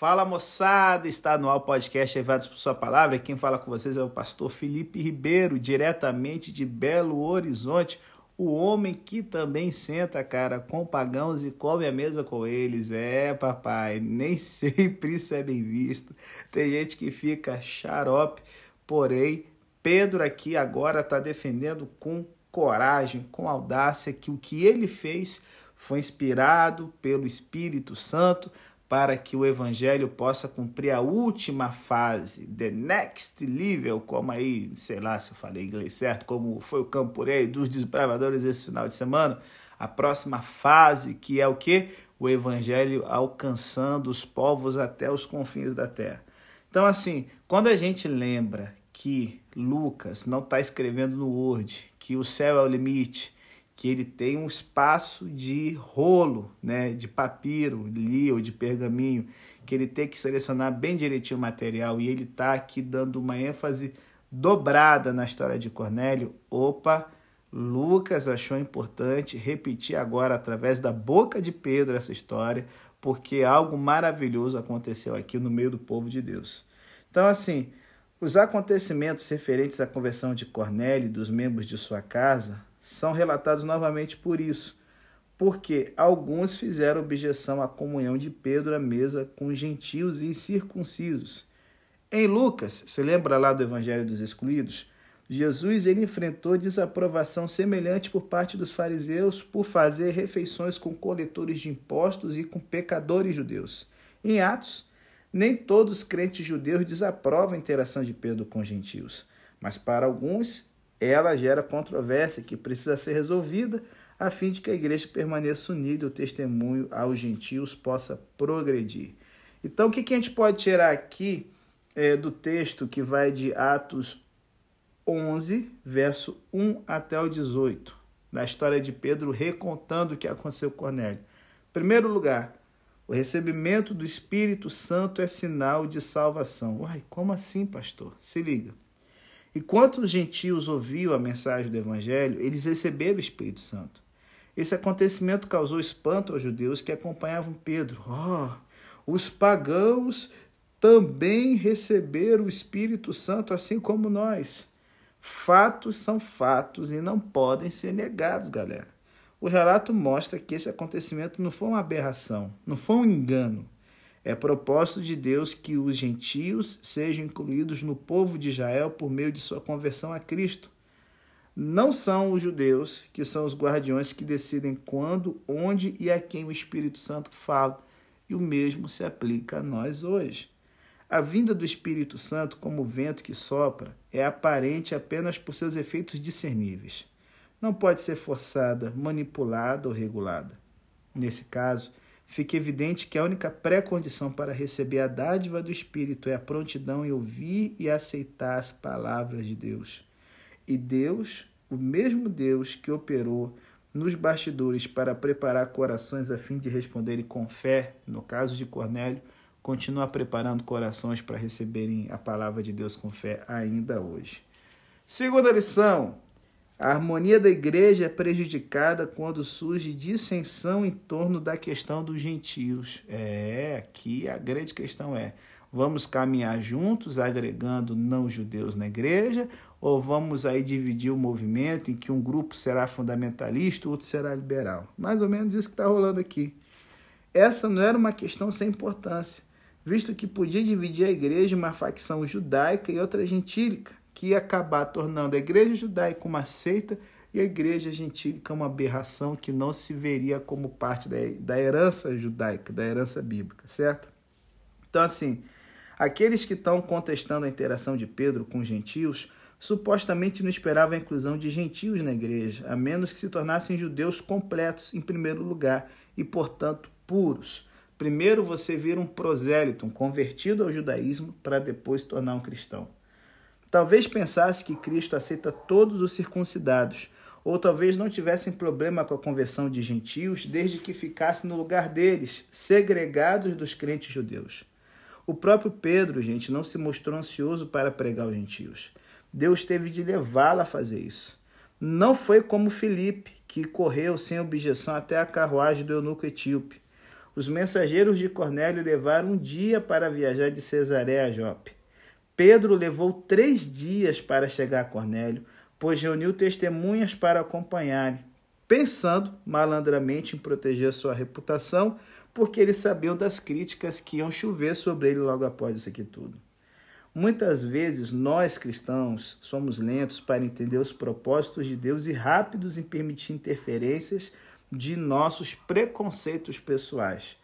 Fala moçada, está no ar podcast Levados por Sua Palavra. Quem fala com vocês é o pastor Felipe Ribeiro, diretamente de Belo Horizonte. O homem que também senta, cara, com pagãos e come a mesa com eles. É, papai, nem sempre isso é bem visto. Tem gente que fica xarope, porém, Pedro aqui agora está defendendo com coragem, com audácia, que o que ele fez foi inspirado pelo Espírito Santo para que o evangelho possa cumprir a última fase, the next level, como aí, sei lá se eu falei inglês certo, como foi o Campurei dos desbravadores esse final de semana, a próxima fase que é o que? O evangelho alcançando os povos até os confins da terra. Então assim, quando a gente lembra que Lucas não está escrevendo no Word, que o céu é o limite, que ele tem um espaço de rolo, né, de papiro ali ou de pergaminho, que ele tem que selecionar bem direitinho o material e ele está aqui dando uma ênfase dobrada na história de Cornélio. Opa, Lucas achou importante repetir agora através da boca de Pedro essa história, porque algo maravilhoso aconteceu aqui no meio do povo de Deus. Então, assim, os acontecimentos referentes à conversão de Cornélio e dos membros de sua casa são relatados novamente por isso, porque alguns fizeram objeção à comunhão de Pedro à mesa com gentios e circuncisos. Em Lucas, se lembra lá do Evangelho dos Excluídos? Jesus ele enfrentou desaprovação semelhante por parte dos fariseus por fazer refeições com coletores de impostos e com pecadores judeus. Em Atos, nem todos os crentes judeus desaprovam a interação de Pedro com gentios, mas para alguns ela gera controvérsia que precisa ser resolvida a fim de que a igreja permaneça unida e o testemunho aos gentios possa progredir. Então, o que, a gente pode tirar aqui é, do texto que vai de Atos 11, verso 1 até o 18, da história de Pedro recontando o que aconteceu com Cornélio? Em primeiro lugar, o recebimento do Espírito Santo é sinal de salvação. Uai, como assim, pastor? Se liga. Enquanto os gentios ouviam a mensagem do Evangelho, eles receberam o Espírito Santo. Esse acontecimento causou espanto aos judeus que acompanhavam Pedro. Oh, os pagãos também receberam o Espírito Santo, assim como nós. Fatos são fatos e não podem ser negados, galera. O relato mostra que esse acontecimento não foi uma aberração, não foi um engano. É propósito de Deus que os gentios sejam incluídos no povo de Israel por meio de sua conversão a Cristo. Não são os judeus que são os guardiões que decidem quando, onde e a quem o Espírito Santo fala, e o mesmo se aplica a nós hoje. A vinda do Espírito Santo, como o vento que sopra, é aparente apenas por seus efeitos discerníveis. Não pode ser forçada, manipulada ou regulada. Nesse caso, fica evidente que a única pré-condição para receber a dádiva do Espírito é a prontidão em ouvir e aceitar as palavras de Deus. E Deus, o mesmo Deus que operou nos bastidores para preparar corações a fim de responderem com fé, no caso de Cornélio, continua preparando corações para receberem a palavra de Deus com fé ainda hoje. Segunda lição: a harmonia da igreja é prejudicada quando surge dissensão em torno da questão dos gentios. É, aqui a grande questão é: vamos caminhar juntos, agregando não-judeus na igreja, ou vamos aí dividir o movimento em que um grupo será fundamentalista, outro será liberal? Mais ou menos isso que está rolando aqui. Essa não era uma questão sem importância, visto que podia dividir a igreja em uma facção judaica e outra gentílica que ia acabar tornando a igreja judaica uma seita e a igreja gentílica uma aberração que não se veria como parte da, da herança judaica, da herança bíblica, certo? Então, assim, aqueles que estão contestando a interação de Pedro com os gentios supostamente não esperavam a inclusão de gentios na igreja, a menos que se tornassem judeus completos em primeiro lugar e, portanto, puros. Primeiro você vira um prosélito, um convertido ao judaísmo, para depois se tornar um cristão. Talvez pensasse que Cristo aceita todos os circuncidados, ou talvez não tivessem problema com a conversão de gentios, desde que ficasse no lugar deles, segregados dos crentes judeus. O próprio Pedro, gente, não se mostrou ansioso para pregar aos gentios. Deus teve de levá-lo a fazer isso. Não foi como Felipe, que correu sem objeção até a carruagem do eunuco etíope. Os mensageiros de Cornélio levaram um dia para viajar de Cesareia a Jope. Pedro levou três dias para chegar a Cornélio, pois reuniu testemunhas para acompanharem, pensando malandramente em proteger sua reputação, porque eles sabiam das críticas que iam chover sobre ele logo após isso aqui tudo. Muitas vezes nós cristãos somos lentos para entender os propósitos de Deus e rápidos em permitir interferências de nossos preconceitos pessoais.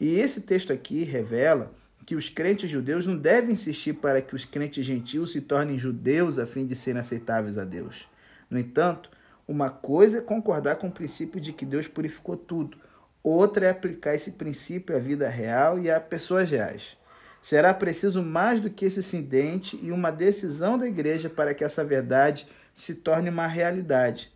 E esse texto aqui revela que os crentes judeus não devem insistir para que os crentes gentios se tornem judeus a fim de serem aceitáveis a Deus. No entanto, uma coisa é concordar com o princípio de que Deus purificou tudo, outra é aplicar esse princípio à vida real e a pessoas reais. Será preciso mais do que esse incidente e uma decisão da igreja para que essa verdade se torne uma realidade.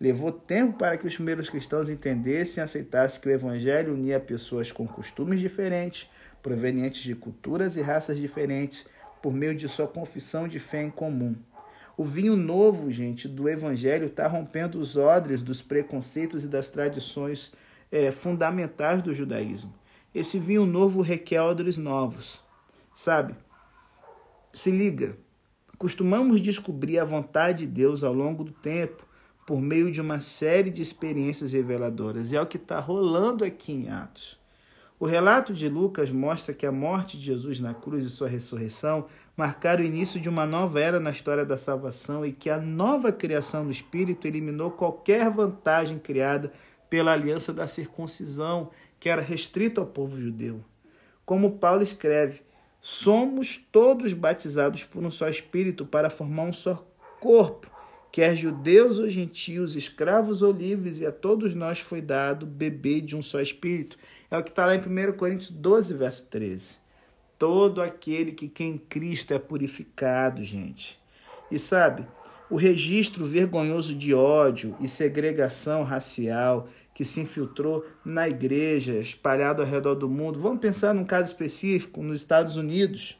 Levou tempo para que os primeiros cristãos entendessem e aceitassem que o Evangelho unia pessoas com costumes diferentes, provenientes de culturas e raças diferentes, por meio de sua confissão de fé em comum. O vinho novo, gente, do Evangelho está rompendo os odres dos preconceitos e das tradições é, fundamentais do judaísmo. Esse vinho novo requer odres novos, sabe? Se liga, costumamos descobrir a vontade de Deus ao longo do tempo por meio de uma série de experiências reveladoras. E é o que está rolando aqui em Atos. O relato de Lucas mostra que a morte de Jesus na cruz e sua ressurreição marcaram o início de uma nova era na história da salvação e que a nova criação do Espírito eliminou qualquer vantagem criada pela aliança da circuncisão, que era restrita ao povo judeu. Como Paulo escreve, somos todos batizados por um só Espírito para formar um só corpo quer judeus ou gentios, escravos ou livres, e a todos nós foi dado beber de um só espírito. É o que está lá em 1 Coríntios 12, verso 13. Todo aquele que quem Cristo é purificado, gente. E sabe, o registro vergonhoso de ódio e segregação racial que se infiltrou na igreja, espalhado ao redor do mundo. Vamos pensar num caso específico nos Estados Unidos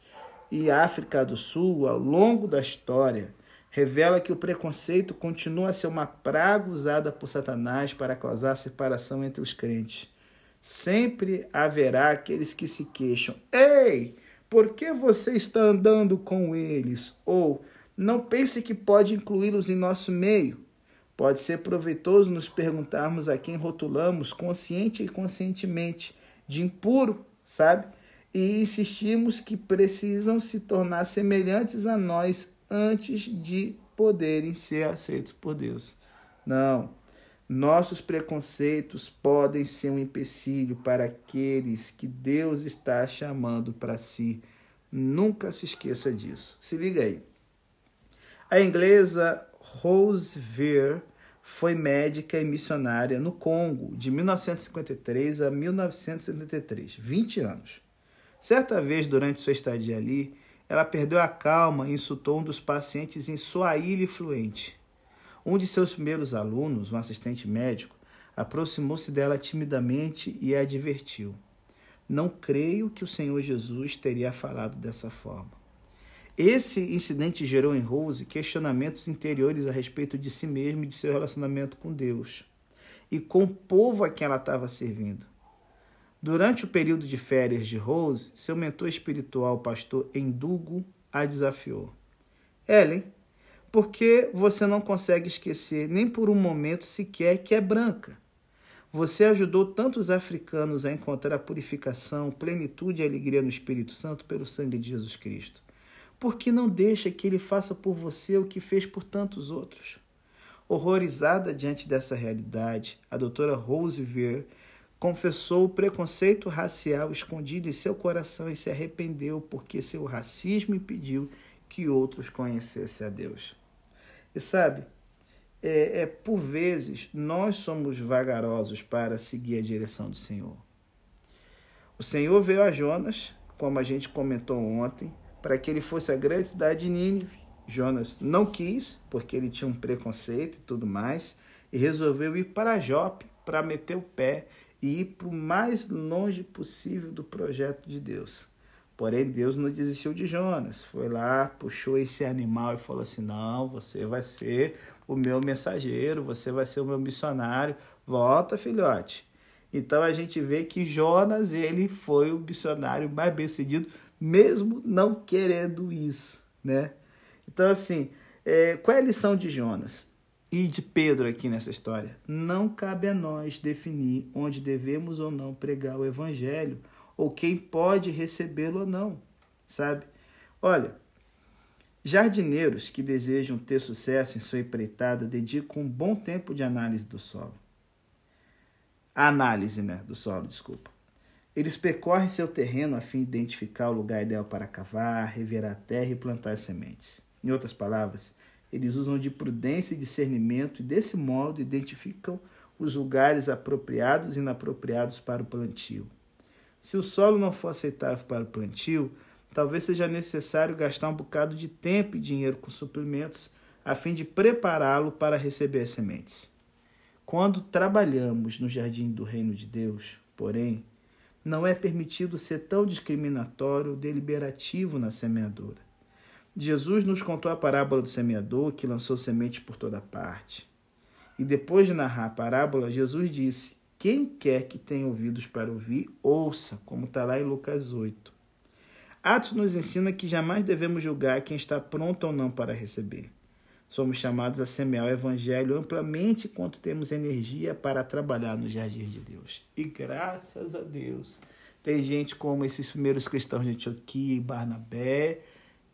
e África do Sul, ao longo da história revela que o preconceito continua a ser uma praga usada por Satanás para causar separação entre os crentes. Sempre haverá aqueles que se queixam: Ei, por que você está andando com eles? Ou não pense que pode incluí-los em nosso meio. Pode ser proveitoso nos perguntarmos a quem rotulamos consciente e conscientemente de impuro, sabe? E insistimos que precisam se tornar semelhantes a nós antes de poderem ser aceitos por Deus. Não. Nossos preconceitos podem ser um empecilho para aqueles que Deus está chamando para si. Nunca se esqueça disso. Se liga aí. A inglesa Rose Vere foi médica e missionária no Congo de 1953 a 1973, 20 anos. Certa vez, durante sua estadia ali, ela perdeu a calma e insultou um dos pacientes em Swahili fluente. Um de seus primeiros alunos, um assistente médico, aproximou-se dela timidamente e a advertiu: Não creio que o Senhor Jesus teria falado dessa forma. Esse incidente gerou em Rose questionamentos interiores a respeito de si mesma e de seu relacionamento com Deus e com o povo a quem ela estava servindo. Durante o período de férias de Rose, seu mentor espiritual, pastor Endugo, a desafiou. Ellen, por que você não consegue esquecer nem por um momento sequer que é branca? Você ajudou tantos africanos a encontrar a purificação, plenitude e alegria no Espírito Santo pelo sangue de Jesus Cristo. Por que não deixa que ele faça por você o que fez por tantos outros? Horrorizada diante dessa realidade, a doutora Rose Ver confessou o preconceito racial escondido em seu coração e se arrependeu porque seu racismo impediu que outros conhecessem a Deus. E sabe, é, é, por vezes nós somos vagarosos para seguir a direção do Senhor. O Senhor veio a Jonas, como a gente comentou ontem, para que ele fosse a grande cidade de Nínive. Jonas não quis, porque ele tinha um preconceito e tudo mais, e resolveu ir para Jope para meter o pé e ir para o mais longe possível do projeto de Deus. Porém, Deus não desistiu de Jonas. Foi lá, puxou esse animal e falou assim: Não, você vai ser o meu mensageiro, você vai ser o meu missionário. Volta, filhote. Então a gente vê que Jonas ele foi o missionário mais bem sucedido, mesmo não querendo isso, né? Então assim, é, qual é a lição de Jonas e de Pedro aqui nessa história? Não cabe a nós definir onde devemos ou não pregar o evangelho ou quem pode recebê-lo ou não, sabe? Olha, jardineiros que desejam ter sucesso em sua empreitada dedicam um bom tempo de análise do solo. Análise né, do solo, desculpa. Eles percorrem seu terreno a fim de identificar o lugar ideal para cavar, revirar a terra e plantar sementes. Em outras palavras, eles usam de prudência e discernimento e, desse modo, identificam os lugares apropriados e inapropriados para o plantio. Se o solo não for aceitável para o plantio, talvez seja necessário gastar um bocado de tempo e dinheiro com suplementos a fim de prepará-lo para receber as sementes. Quando trabalhamos no jardim do reino de Deus, porém, não é permitido ser tão discriminatório ou deliberativo na semeadura. Jesus nos contou a parábola do semeador que lançou sementes por toda parte. E depois de narrar a parábola, Jesus disse: Quem quer que tenha ouvidos para ouvir, ouça, como está lá em Lucas 8. Atos nos ensina que jamais devemos julgar quem está pronto ou não para receber. Somos chamados a semear o evangelho amplamente enquanto temos energia para trabalhar no jardim de Deus. E graças a Deus, tem gente como esses primeiros cristãos de Antioquia e Barnabé,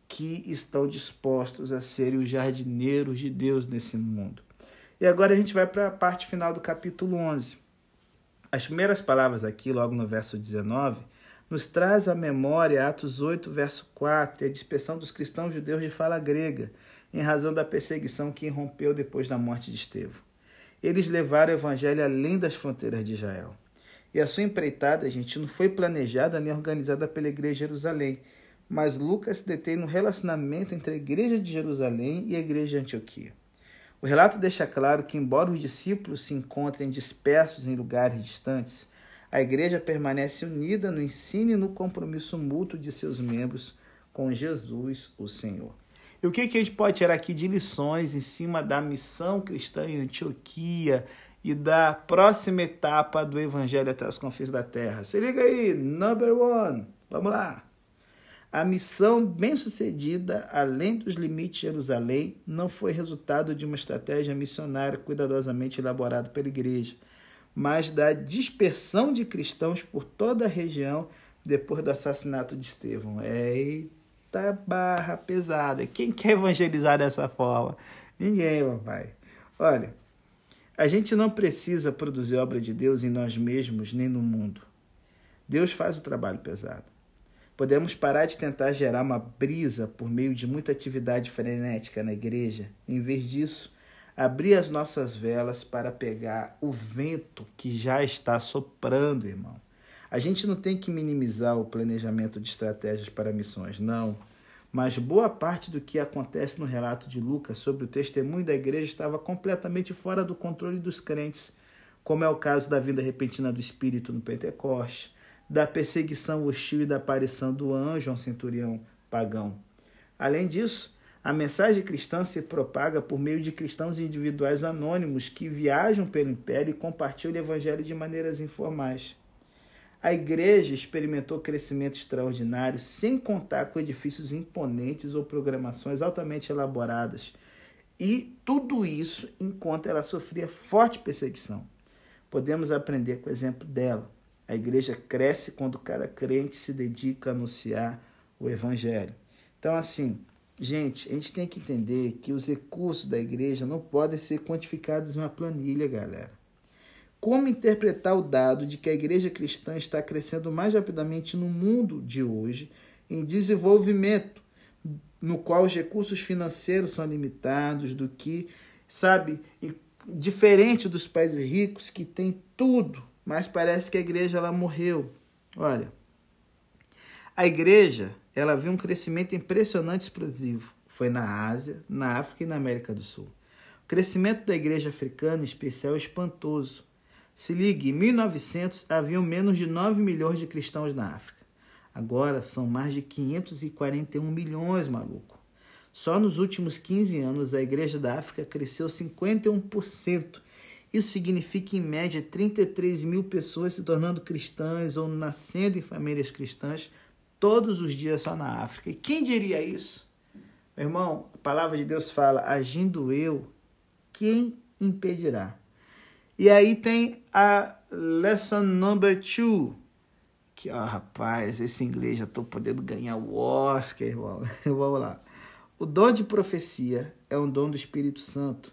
que estão dispostos a serem os jardineiros de Deus nesse mundo. E agora a gente vai para a parte final do capítulo 11. As primeiras palavras aqui, logo no verso 19, nos traz à memória Atos 8, verso 4, e a dispersão dos cristãos judeus de fala grega, em razão da perseguição que irrompeu depois da morte de Estevão. Eles levaram o evangelho além das fronteiras de Israel. E a sua empreitada, gente, não foi planejada nem organizada pela igreja de Jerusalém, mas Lucas se detém no relacionamento entre a igreja de Jerusalém e a igreja de Antioquia. O relato deixa claro que, embora os discípulos se encontrem dispersos em lugares distantes, a igreja permanece unida no ensino e no compromisso mútuo de seus membros com Jesus, o Senhor. E o que, que a gente pode tirar aqui de lições em cima da missão cristã em Antioquia e da próxima etapa do Evangelho até os confins da terra? Se liga aí, number one, vamos lá. A missão bem-sucedida, além dos limites de Jerusalém, não foi resultado de uma estratégia missionária cuidadosamente elaborada pela igreja, mas da dispersão de cristãos por toda a região depois do assassinato de Estevão. Eita barra pesada. Quem quer evangelizar dessa forma? Ninguém, papai. Olha, a gente não precisa produzir obra de Deus em nós mesmos nem no mundo. Deus faz o trabalho pesado. Podemos parar de tentar gerar uma brisa por meio de muita atividade frenética na igreja. Em vez disso, abrir as nossas velas para pegar o vento que já está soprando, irmão. A gente não tem que minimizar o planejamento de estratégias para missões, não. Mas boa parte do que acontece no relato de Lucas sobre o testemunho da igreja estava completamente fora do controle dos crentes, como é o caso da vinda repentina do Espírito no Pentecoste, da perseguição hostil e da aparição do anjo a um centurião pagão. Além disso, a mensagem cristã se propaga por meio de cristãos individuais anônimos que viajam pelo império e compartilham o evangelho de maneiras informais. A igreja experimentou crescimento extraordinário, sem contar com edifícios imponentes ou programações altamente elaboradas. E tudo isso enquanto ela sofria forte perseguição. Podemos aprender com o exemplo dela. A igreja cresce quando cada crente se dedica a anunciar o evangelho. Então, assim, gente, a gente tem que entender que os recursos da igreja não podem ser quantificados em uma planilha, galera. Como interpretar o dado de que a igreja cristã está crescendo mais rapidamente no mundo de hoje em desenvolvimento, no qual os recursos financeiros são limitados, do que, sabe, diferente dos países ricos que têm tudo mas parece que a igreja ela morreu. Olha, a igreja ela viu um crescimento impressionante explosivo. Foi na Ásia, na África e na América do Sul. O crescimento da igreja africana, em especial, é espantoso. Se ligue, em 1900 haviam menos de 9 milhões de cristãos na África. Agora são mais de 541 milhões, maluco. Só nos últimos 15 anos a igreja da África cresceu 51% Isso significa, em média, 33 mil pessoas se tornando cristãs ou nascendo em famílias cristãs todos os dias só na África. E quem diria isso? Meu irmão, a palavra de Deus fala: agindo eu, quem impedirá? E aí tem a lesson number two. Que, ó, rapaz, esse inglês já estou podendo ganhar o Oscar, irmão. Vamos lá. O dom de profecia é um dom do Espírito Santo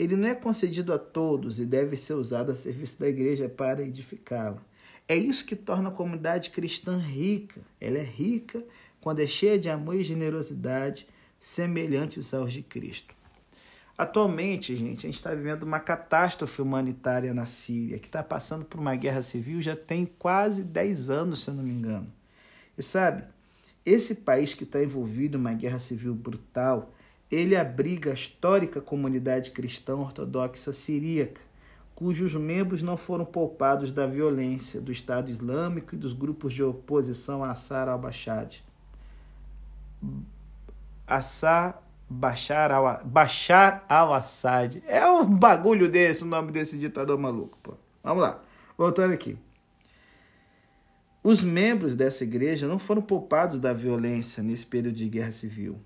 ele não é concedido a todos e deve ser usado a serviço da igreja para edificá-la. É isso que torna a comunidade cristã rica. Ela é rica quando é cheia de amor e generosidade, semelhantes aos de Cristo. Atualmente, gente, a gente está vivendo uma catástrofe humanitária na Síria, que está passando por uma guerra civil já tem quase 10 anos, se eu não me engano. E sabe, esse país que está envolvido em uma guerra civil brutal ele abriga a histórica comunidade cristã ortodoxa siríaca, cujos membros não foram poupados da violência do Estado Islâmico e dos grupos de oposição a Assar al-Bashar. Assar Bashar al, Bashar al-Assad. É um bagulho desse, o nome desse ditador maluco. Pô. Vamos lá, voltando aqui. Os membros dessa igreja não foram poupados da violência nesse período de guerra civil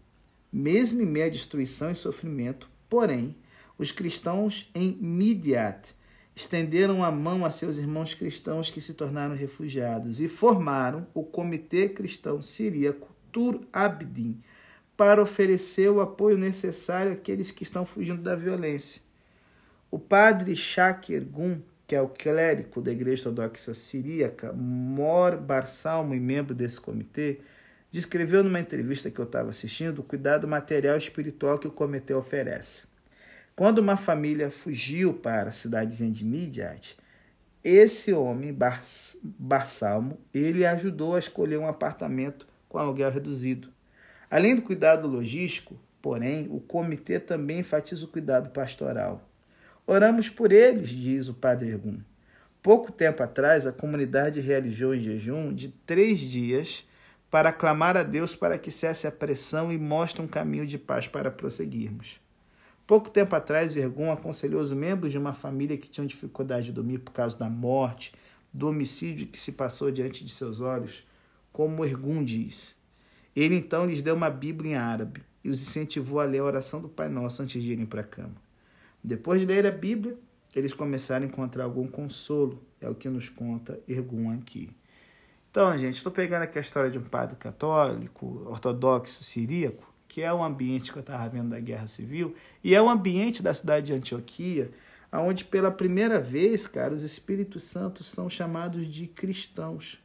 mesmo em meio à destruição e sofrimento. Porém, os cristãos em Midiat estenderam a mão a seus irmãos cristãos que se tornaram refugiados e formaram o Comitê Cristão Siríaco Tur Abdin para oferecer o apoio necessário àqueles que estão fugindo da violência. O padre Shakir Gun, que é o clérigo da Igreja Ortodoxa Siríaca, Mor Barsalmo e membro desse comitê, descreveu numa entrevista que eu estava assistindo o cuidado material e espiritual que o comitê oferece. Quando uma família fugiu para a cidadezinha de Midiat, esse homem, Bar Barsalmo, ele ajudou a escolher um apartamento com aluguel reduzido. Além do cuidado logístico, porém, o comitê também enfatiza o cuidado pastoral. Oramos por eles, diz o padre Ergun. Pouco tempo atrás, a comunidade realizou em jejum de três dias para clamar a Deus para que cesse a pressão e mostre um caminho de paz para prosseguirmos. Pouco tempo atrás, Ergun aconselhou os membros de uma família que tinham dificuldade de dormir por causa da morte, do homicídio que se passou diante de seus olhos, como Ergun diz. Ele então lhes deu uma Bíblia em árabe e os incentivou a ler a oração do Pai Nosso antes de irem para a cama. Depois de ler a Bíblia, eles começaram a encontrar algum consolo, é o que nos conta Ergun aqui. Então, gente, estou pegando aqui a história de um padre católico, ortodoxo, siríaco, que é o ambiente que eu estava vendo da Guerra Civil, e é o ambiente da cidade de Antioquia, onde pela primeira vez, cara, os Espíritos Santos são chamados de cristãos.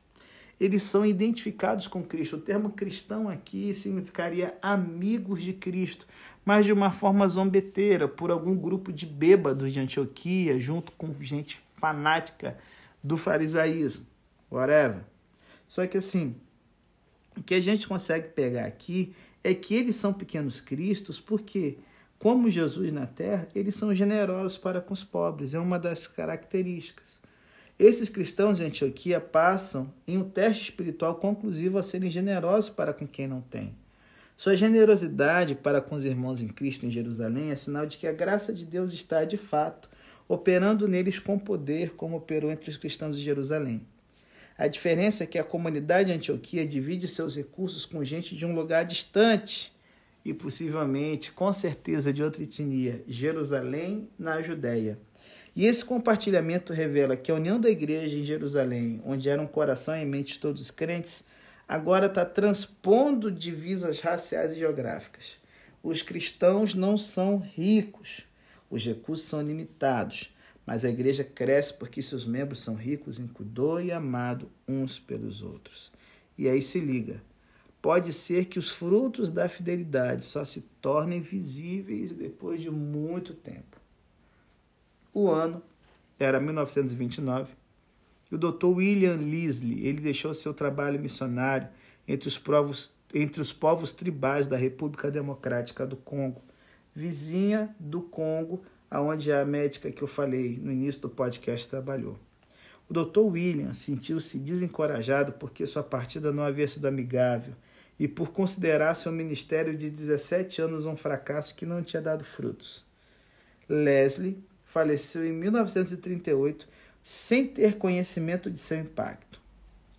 Eles são identificados com Cristo. O termo cristão aqui significaria amigos de Cristo, mas de uma forma zombeteira, por algum grupo de bêbados de Antioquia, junto com gente fanática do farisaísmo. Whatever. Só que assim, o que a gente consegue pegar aqui é que eles são pequenos cristos porque, como Jesus na terra, eles são generosos para com os pobres, é uma das características. Esses cristãos de Antioquia passam em um teste espiritual conclusivo a serem generosos para com quem não tem. Sua generosidade para com os irmãos em Cristo em Jerusalém é sinal de que a graça de Deus está, de fato, operando neles com poder, como operou entre os cristãos de Jerusalém. A diferença é que a comunidade de Antioquia divide seus recursos com gente de um lugar distante e possivelmente, com certeza, de outra etnia, Jerusalém, na Judéia. E esse compartilhamento revela que a união da igreja em Jerusalém, onde era um coração e mente de todos os crentes, agora está transpondo divisas raciais e geográficas. Os cristãos não são ricos, os recursos são limitados mas a igreja cresce porque seus membros são ricos em cuidado e amado uns pelos outros. E aí se liga. Pode ser que os frutos da fidelidade só se tornem visíveis depois de muito tempo. O ano era 1929 e o Dr. William Leslie ele deixou seu trabalho missionário entre os, povos, entre os povos tribais da República Democrática do Congo, vizinha do Congo aonde a médica que eu falei no início do podcast trabalhou. O Dr. William sentiu-se desencorajado porque sua partida não havia sido amigável e por considerar seu ministério de 17 anos um fracasso que não tinha dado frutos. Leslie faleceu em 1938 sem ter conhecimento de seu impacto.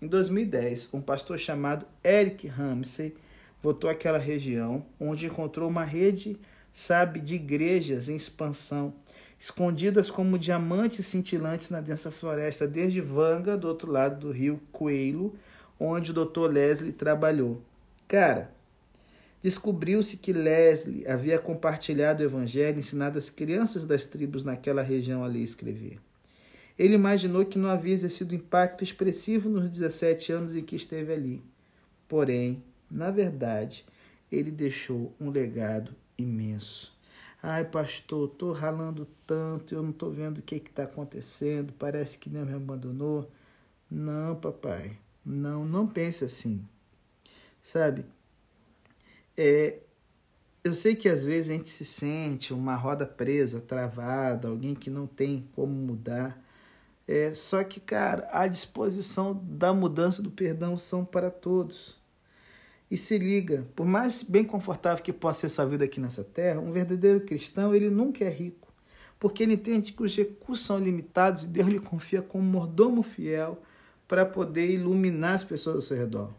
Em 2010, um pastor chamado Eric Ramsey voltou àquela região, onde encontrou uma rede, sabe, de igrejas em expansão, escondidas como diamantes cintilantes na densa floresta, desde Vanga, do outro lado do rio Coelho, onde o Dr. Leslie trabalhou. Cara, descobriu-se que Leslie havia compartilhado o evangelho ensinado às crianças das tribos naquela região a ler e escrever. Ele imaginou que não havia exercido impacto expressivo nos 17 anos em que esteve ali. Porém, na verdade, ele deixou um legado imenso. Ai, pastor, estou ralando tanto, eu não estou vendo o que está acontecendo, parece que Deus me abandonou. Não, papai, não, não pense assim. Sabe, é, eu sei que às vezes a gente se sente uma roda presa, travada, alguém que não tem como mudar. É, só que, cara, a disposição da mudança do perdão são para todos. E se liga, por mais bem confortável que possa ser sua vida aqui nessa terra, um verdadeiro cristão, ele nunca é rico, porque ele entende que os recursos são limitados e Deus lhe confia como mordomo fiel para poder iluminar as pessoas ao seu redor.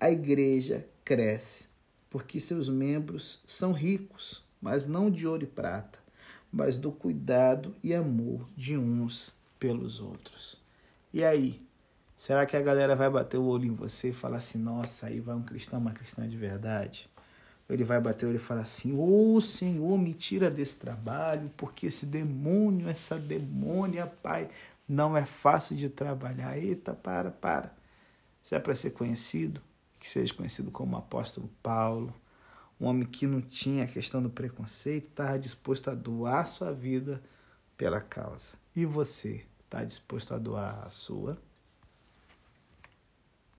A igreja cresce porque seus membros são ricos, mas não de ouro e prata, mas do cuidado e amor de uns pelos outros. E aí, Será que a galera vai bater o olho em você e falar assim, nossa, aí vai um cristão, uma cristã de verdade? Ele vai bater o olho e falar assim, ô oh, Senhor, me tira desse trabalho, porque esse demônio, essa demônia, pai, não é fácil de trabalhar. Eita, para, para. Se é para ser conhecido, que seja conhecido como apóstolo Paulo, um homem que não tinha a questão do preconceito, estava disposto a doar sua vida pela causa. E você está disposto a doar a sua?